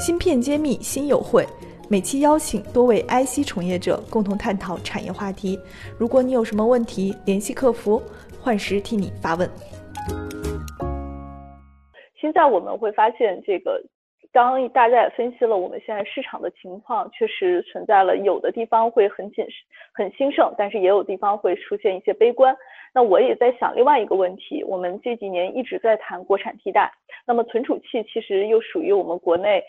芯片揭秘新友会，每期邀请多位 IC 从业者共同探讨产业话题。如果你有什么问题，联系客服，幻时替你发问。现在我们会发现，这个刚刚大家也分析了我们现在市场的情况，确实存在了有的地方会很谨很兴盛，但是也有地方会出现一些悲观。那我也在想另外一个问题，我们这几年一直在谈国产替代，那么存储器其实又属于我们国内，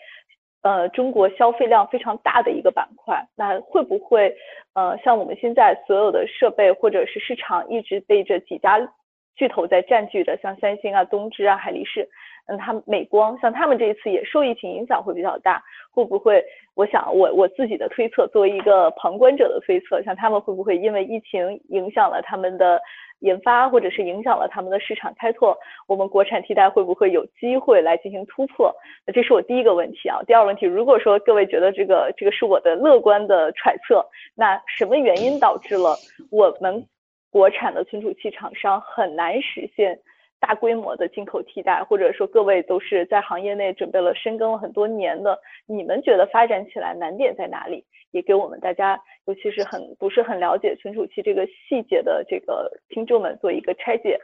呃，中国消费量非常大的一个板块，那会不会，呃，像我们现在所有的设备或者是市场一直被这几家巨头在占据着，像三星啊、东芝啊、海力士，那，他们美光，像他们这一次也受疫情影响会比较大，会不会？我想我我自己的推测，作为一个旁观者的推测，像他们会不会因为疫情影响了他们的？研发或者是影响了他们的市场开拓，我们国产替代会不会有机会来进行突破？那这是我第一个问题啊。第二个问题，如果说各位觉得这个这个是我的乐观的揣测，那什么原因导致了我们国产的存储器厂商很难实现大规模的进口替代？或者说各位都是在行业内准备了深耕了很多年的，你们觉得发展起来难点在哪里？也给我们大家，尤其是很不是很了解存储器这个细节的这个听众们做一个拆解。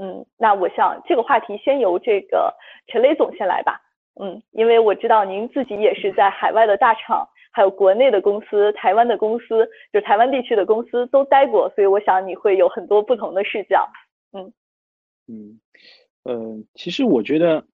嗯，那我想这个话题先由这个陈雷总先来吧。嗯，因为我知道您自己也是在海外的大厂，还有国内的公司、台湾的公司，就台湾地区的公司都待过，所以我想你会有很多不同的视角。嗯嗯呃，其实我觉得，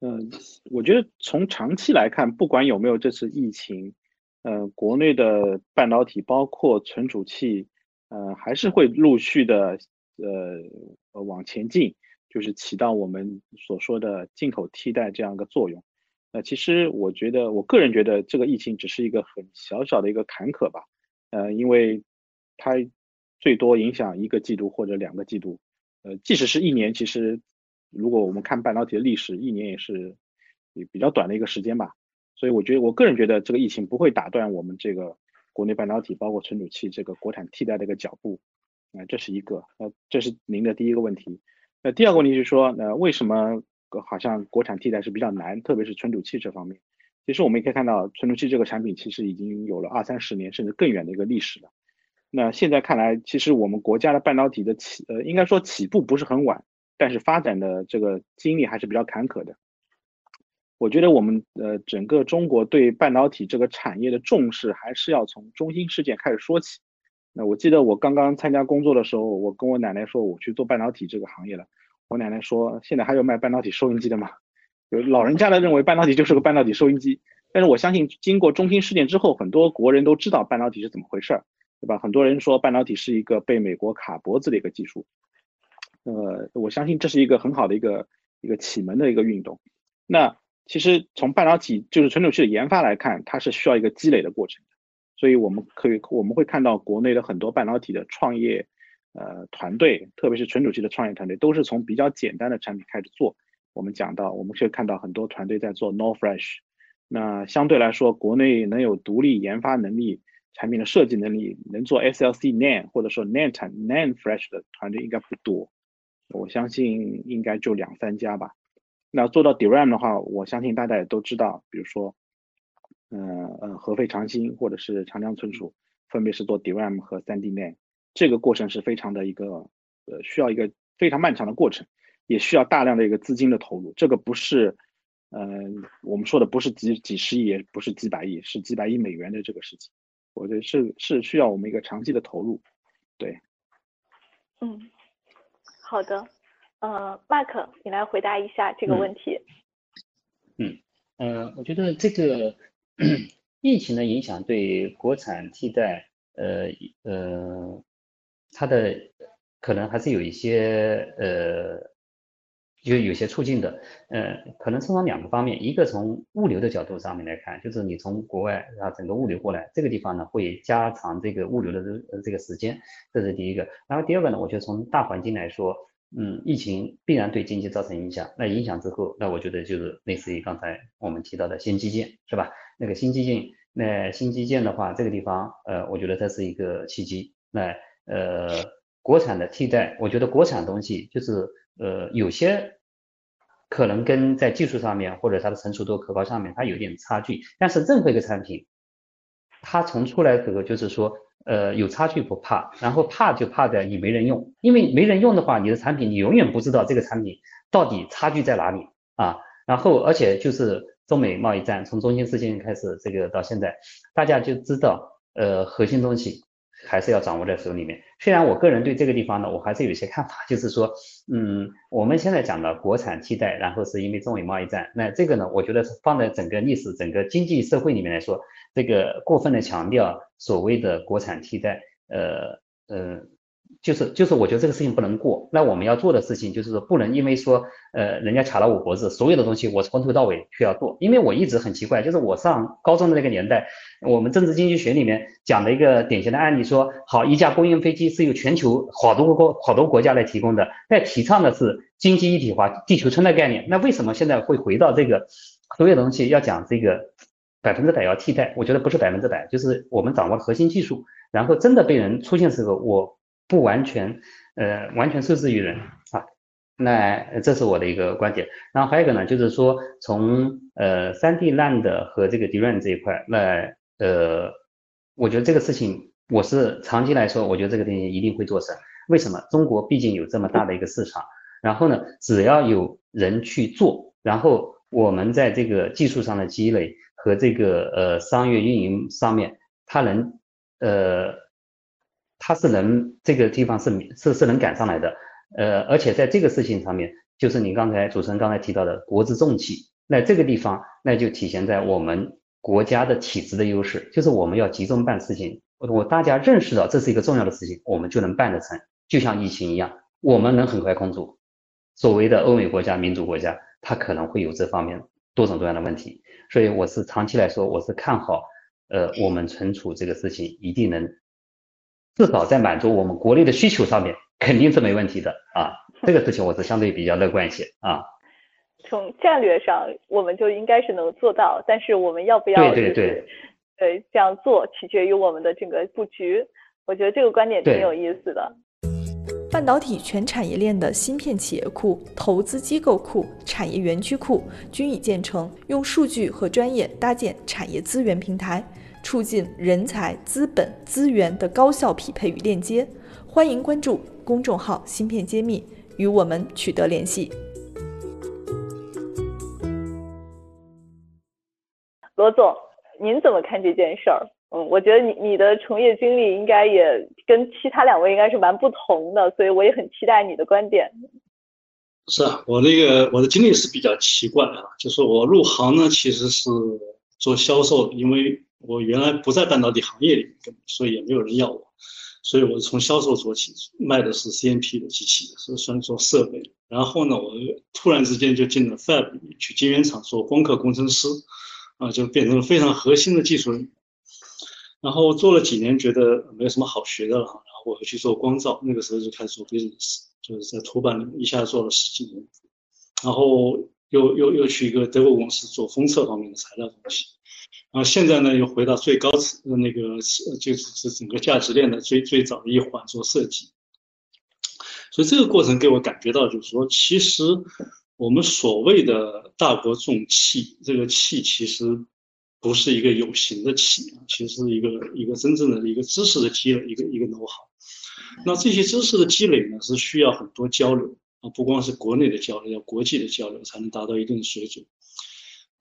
嗯，我觉得从长期来看，不管有没有这次疫情。呃，国内的半导体包括存储器，呃，还是会陆续的呃往前进，就是起到我们所说的进口替代这样一个作用。呃，其实我觉得，我个人觉得这个疫情只是一个很小小的一个坎坷吧。呃，因为它最多影响一个季度或者两个季度。呃，即使是一年，其实如果我们看半导体的历史，一年也是也比较短的一个时间吧。所以我觉得，我个人觉得这个疫情不会打断我们这个国内半导体，包括存储器这个国产替代的一个脚步，啊，这是一个，呃，这是您的第一个问题。那第二个问题是说，呃，为什么好像国产替代是比较难，特别是存储器这方面？其实我们也可以看到，存储器这个产品其实已经有了二三十年甚至更远的一个历史了。那现在看来，其实我们国家的半导体的起，呃，应该说起步不是很晚，但是发展的这个经历还是比较坎坷的。我觉得我们呃整个中国对半导体这个产业的重视，还是要从中心事件开始说起。那我记得我刚刚参加工作的时候，我跟我奶奶说我去做半导体这个行业了。我奶奶说现在还有卖半导体收音机的吗？有老人家的认为半导体就是个半导体收音机。但是我相信经过中芯事件之后，很多国人都知道半导体是怎么回事儿，对吧？很多人说半导体是一个被美国卡脖子的一个技术。呃，我相信这是一个很好的一个一个启蒙的一个运动。那。其实从半导体就是存储器的研发来看，它是需要一个积累的过程，所以我们可以我们会看到国内的很多半导体的创业，呃团队，特别是存储器的创业团队，都是从比较简单的产品开始做。我们讲到，我们可以看到很多团队在做 NOR Flash，那相对来说，国内能有独立研发能力、产品的设计能力，能做 SLC NAND 或者说 NAND NAND Flash 的团队应该不多，我相信应该就两三家吧。那做到 DRAM 的话，我相信大家也都知道，比如说，嗯呃，合肥长兴或者是长江存储，分别是做 DRAM 和 3D NAND，这个过程是非常的一个，呃，需要一个非常漫长的过程，也需要大量的一个资金的投入。这个不是，嗯，我们说的不是几几十亿，也不是几百亿，是几百亿美元的这个事情。我觉得是是需要我们一个长期的投入，对。嗯，好的。呃，Mark，你来回答一下这个问题。嗯，呃，我觉得这个疫情的影响对国产替代，呃呃，它的可能还是有一些呃。就有些促进的，呃，可能是从两个方面，一个从物流的角度上面来看，就是你从国外啊整个物流过来，这个地方呢会加长这个物流的这这个时间，这是第一个。然后第二个呢，我觉得从大环境来说，嗯，疫情必然对经济造成影响，那影响之后，那我觉得就是类似于刚才我们提到的新基建，是吧？那个新基建，那新基建的话，这个地方，呃，我觉得它是一个契机。那呃，国产的替代，我觉得国产东西就是。呃，有些可能跟在技术上面或者它的成熟度、可靠上面它有点差距。但是任何一个产品，它从出来时候就是说，呃，有差距不怕，然后怕就怕在你没人用，因为没人用的话，你的产品你永远不知道这个产品到底差距在哪里啊。然后而且就是中美贸易战从中兴事件开始，这个到现在，大家就知道，呃，核心东西。还是要掌握在手里面。虽然我个人对这个地方呢，我还是有一些看法，就是说，嗯，我们现在讲的国产替代，然后是因为中美贸易战，那这个呢，我觉得是放在整个历史、整个经济社会里面来说，这个过分的强调所谓的国产替代，呃，呃。就是就是，我觉得这个事情不能过。那我们要做的事情就是说，不能因为说，呃，人家卡了我脖子，所有的东西我从头到尾需要做。因为我一直很奇怪，就是我上高中的那个年代，我们政治经济学里面讲的一个典型的案例，说好一架波音飞机是由全球好多国好多国家来提供的，在提倡的是经济一体化、地球村的概念。那为什么现在会回到这个所有东西要讲这个百分之百要替代？我觉得不是百分之百，就是我们掌握核心技术，然后真的被人出现时候，我。不完全，呃，完全受制于人啊，那这是我的一个观点。然后还有一个呢，就是说从呃三 D land 和这个 DRAM 这一块，那呃，我觉得这个事情我是长期来说，我觉得这个东西一定会做成。为什么？中国毕竟有这么大的一个市场，然后呢，只要有人去做，然后我们在这个技术上的积累和这个呃商业运营上面，它能呃。它是能这个地方是是是能赶上来的，呃，而且在这个事情上面，就是你刚才主持人刚才提到的国之重器，那这个地方那就体现在我们国家的体制的优势，就是我们要集中办事情，我大家认识到这是一个重要的事情，我们就能办得成，就像疫情一样，我们能很快控制。所谓的欧美国家、民主国家，它可能会有这方面多种多样的问题，所以我是长期来说，我是看好，呃，我们存储这个事情一定能。至少在满足我们国内的需求上面，肯定是没问题的啊。这个事情我是相对比较乐观一些啊。从战略上，我们就应该是能做到，但是我们要不要对对对对这样做，取决于我们的整个布局。我觉得这个观点挺有意思的。半导体全产业链的芯片企业库、投资机构库、产业园区库均已建成，用数据和专业搭建产业资源平台。促进人才、资本、资源的高效匹配与链接。欢迎关注公众号“芯片揭秘”，与我们取得联系。罗总，您怎么看这件事儿？嗯，我觉得你你的从业经历应该也跟其他两位应该是蛮不同的，所以我也很期待你的观点。是啊，我那个我的经历是比较奇怪啊，就是我入行呢其实是做销售，因为。我原来不在半导体行业里面，所以也没有人要我，所以我从销售做起，卖的是 CMP 的机器，是算做设备。然后呢，我突然之间就进了 Fab 去晶圆厂做光刻工程师，啊，就变成了非常核心的技术人员。然后做了几年，觉得没有什么好学的了，然后我又去做光照，那个时候就开始做 business，就是在图板里面一下做了十几年，然后又又又去一个德国公司做封测方面的材料东西。然后现在呢，又回到最高层那个，就是是整个价值链的最最早的一环做设计。所以这个过程给我感觉到，就是说，其实我们所谓的大国重器，这个器其实不是一个有形的器啊，其实是一个一个真正的一个知识的积累，一个一个 know how。那这些知识的积累呢，是需要很多交流啊，不光是国内的交流，要国际的交流，才能达到一定的水准。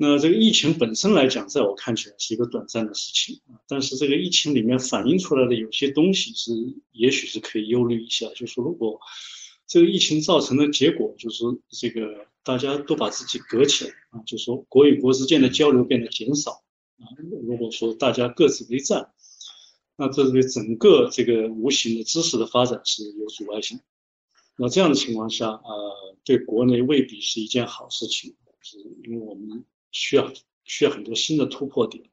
那这个疫情本身来讲，在我看起来是一个短暂的事情啊，但是这个疫情里面反映出来的有些东西是，也许是可以忧虑一下，就是如果这个疫情造成的结果，就是这个大家都把自己隔起来啊，就说国与国之间的交流变得减少啊，如果说大家各自为战，那这对整个这个无形的知识的发展是有阻碍性。那这样的情况下，呃，对国内未必是一件好事情，是因为我们。需要需要很多新的突破点，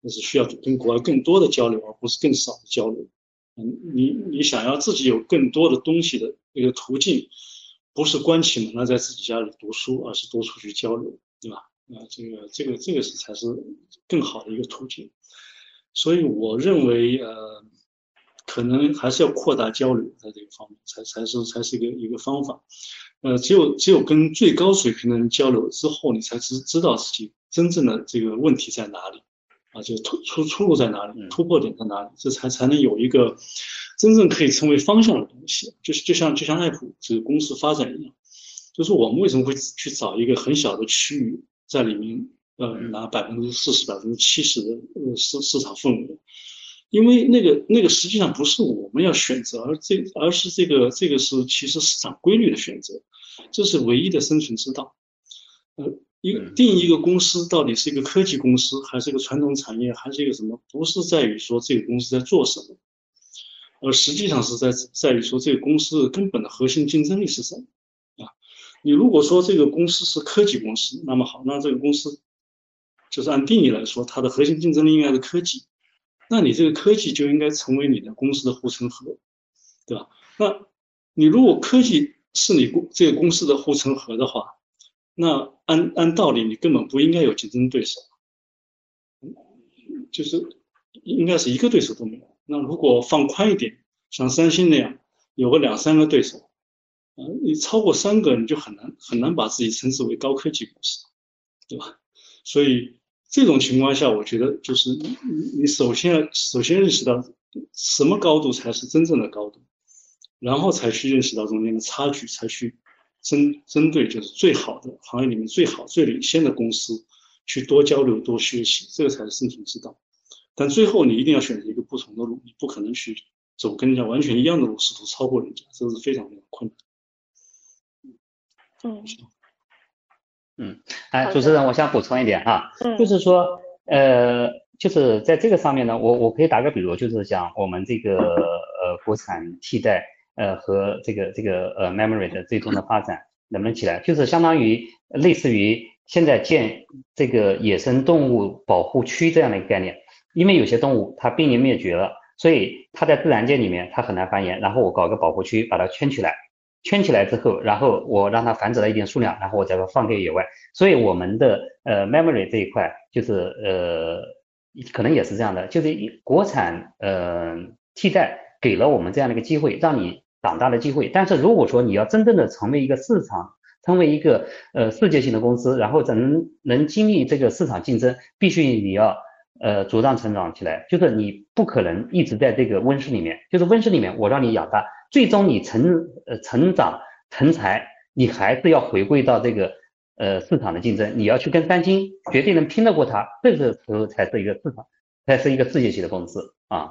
那是需要跟国外更多的交流，而不是更少的交流。嗯，你你想要自己有更多的东西的一个途径，不是关起门来在自己家里读书，而是多出去交流，对吧？啊，这个这个这个是才是更好的一个途径。所以我认为，呃，可能还是要扩大交流，在这个方面才才是才是一个一个方法。呃，只有只有跟最高水平的人交流之后，你才知知道自己真正的这个问题在哪里，啊，就突出出路在哪里，突破点在哪里，这才才能有一个真正可以成为方向的东西。就是就像就像爱普这个公司发展一样，就是我们为什么会去找一个很小的区域，在里面呃拿百分之四十、百分之七十的呃市市场份额？因为那个那个实际上不是我们要选择，而这而是这个这个是其实市场规律的选择，这是唯一的生存之道。呃，一个定一个公司到底是一个科技公司，还是一个传统产业，还是一个什么？不是在于说这个公司在做什么，而实际上是在在于说这个公司根本的核心竞争力是什么啊？你如果说这个公司是科技公司，那么好，那这个公司就是按定义来说，它的核心竞争力应该是科技。那你这个科技就应该成为你的公司的护城河，对吧？那你如果科技是你公这个公司的护城河的话，那按按道理你根本不应该有竞争对手，就是应该是一个对手都没有。那如果放宽一点，像三星那样有个两三个对手，啊，你超过三个你就很难很难把自己称之为高科技公司，对吧？所以。这种情况下，我觉得就是你你首先首先认识到什么高度才是真正的高度，然后才去认识到中间的差距，才去针针对就是最好的行业里面最好最领先的公司去多交流多学习，这个才是生存之道。但最后你一定要选择一个不同的路，你不可能去走跟人家完全一样的路，试图超过人家，这是非常非常困难。嗯。嗯，哎，主持人，我想补充一点哈，就是说，呃，就是在这个上面呢，我我可以打个比如，就是讲我们这个呃国产替代呃和这个这个呃 memory 的最终的发展能不能起来，就是相当于类似于现在建这个野生动物保护区这样的一个概念，因为有些动物它濒临灭绝了，所以它在自然界里面它很难繁衍，然后我搞个保护区把它圈起来。圈起来之后，然后我让它繁殖了一定数量，然后我再把它放给野外。所以我们的呃 memory 这一块就是呃可能也是这样的，就是国产呃替代给了我们这样的一个机会，让你长大的机会。但是如果说你要真正的成为一个市场，成为一个呃世界性的公司，然后能能经历这个市场竞争，必须你要呃茁壮成长起来。就是你不可能一直在这个温室里面，就是温室里面我让你养大。最终你成呃成长成才，你还是要回归到这个呃市场的竞争，你要去跟三星绝对能拼得过它，这个时候才是一个市场，才是一个世界级的公司啊。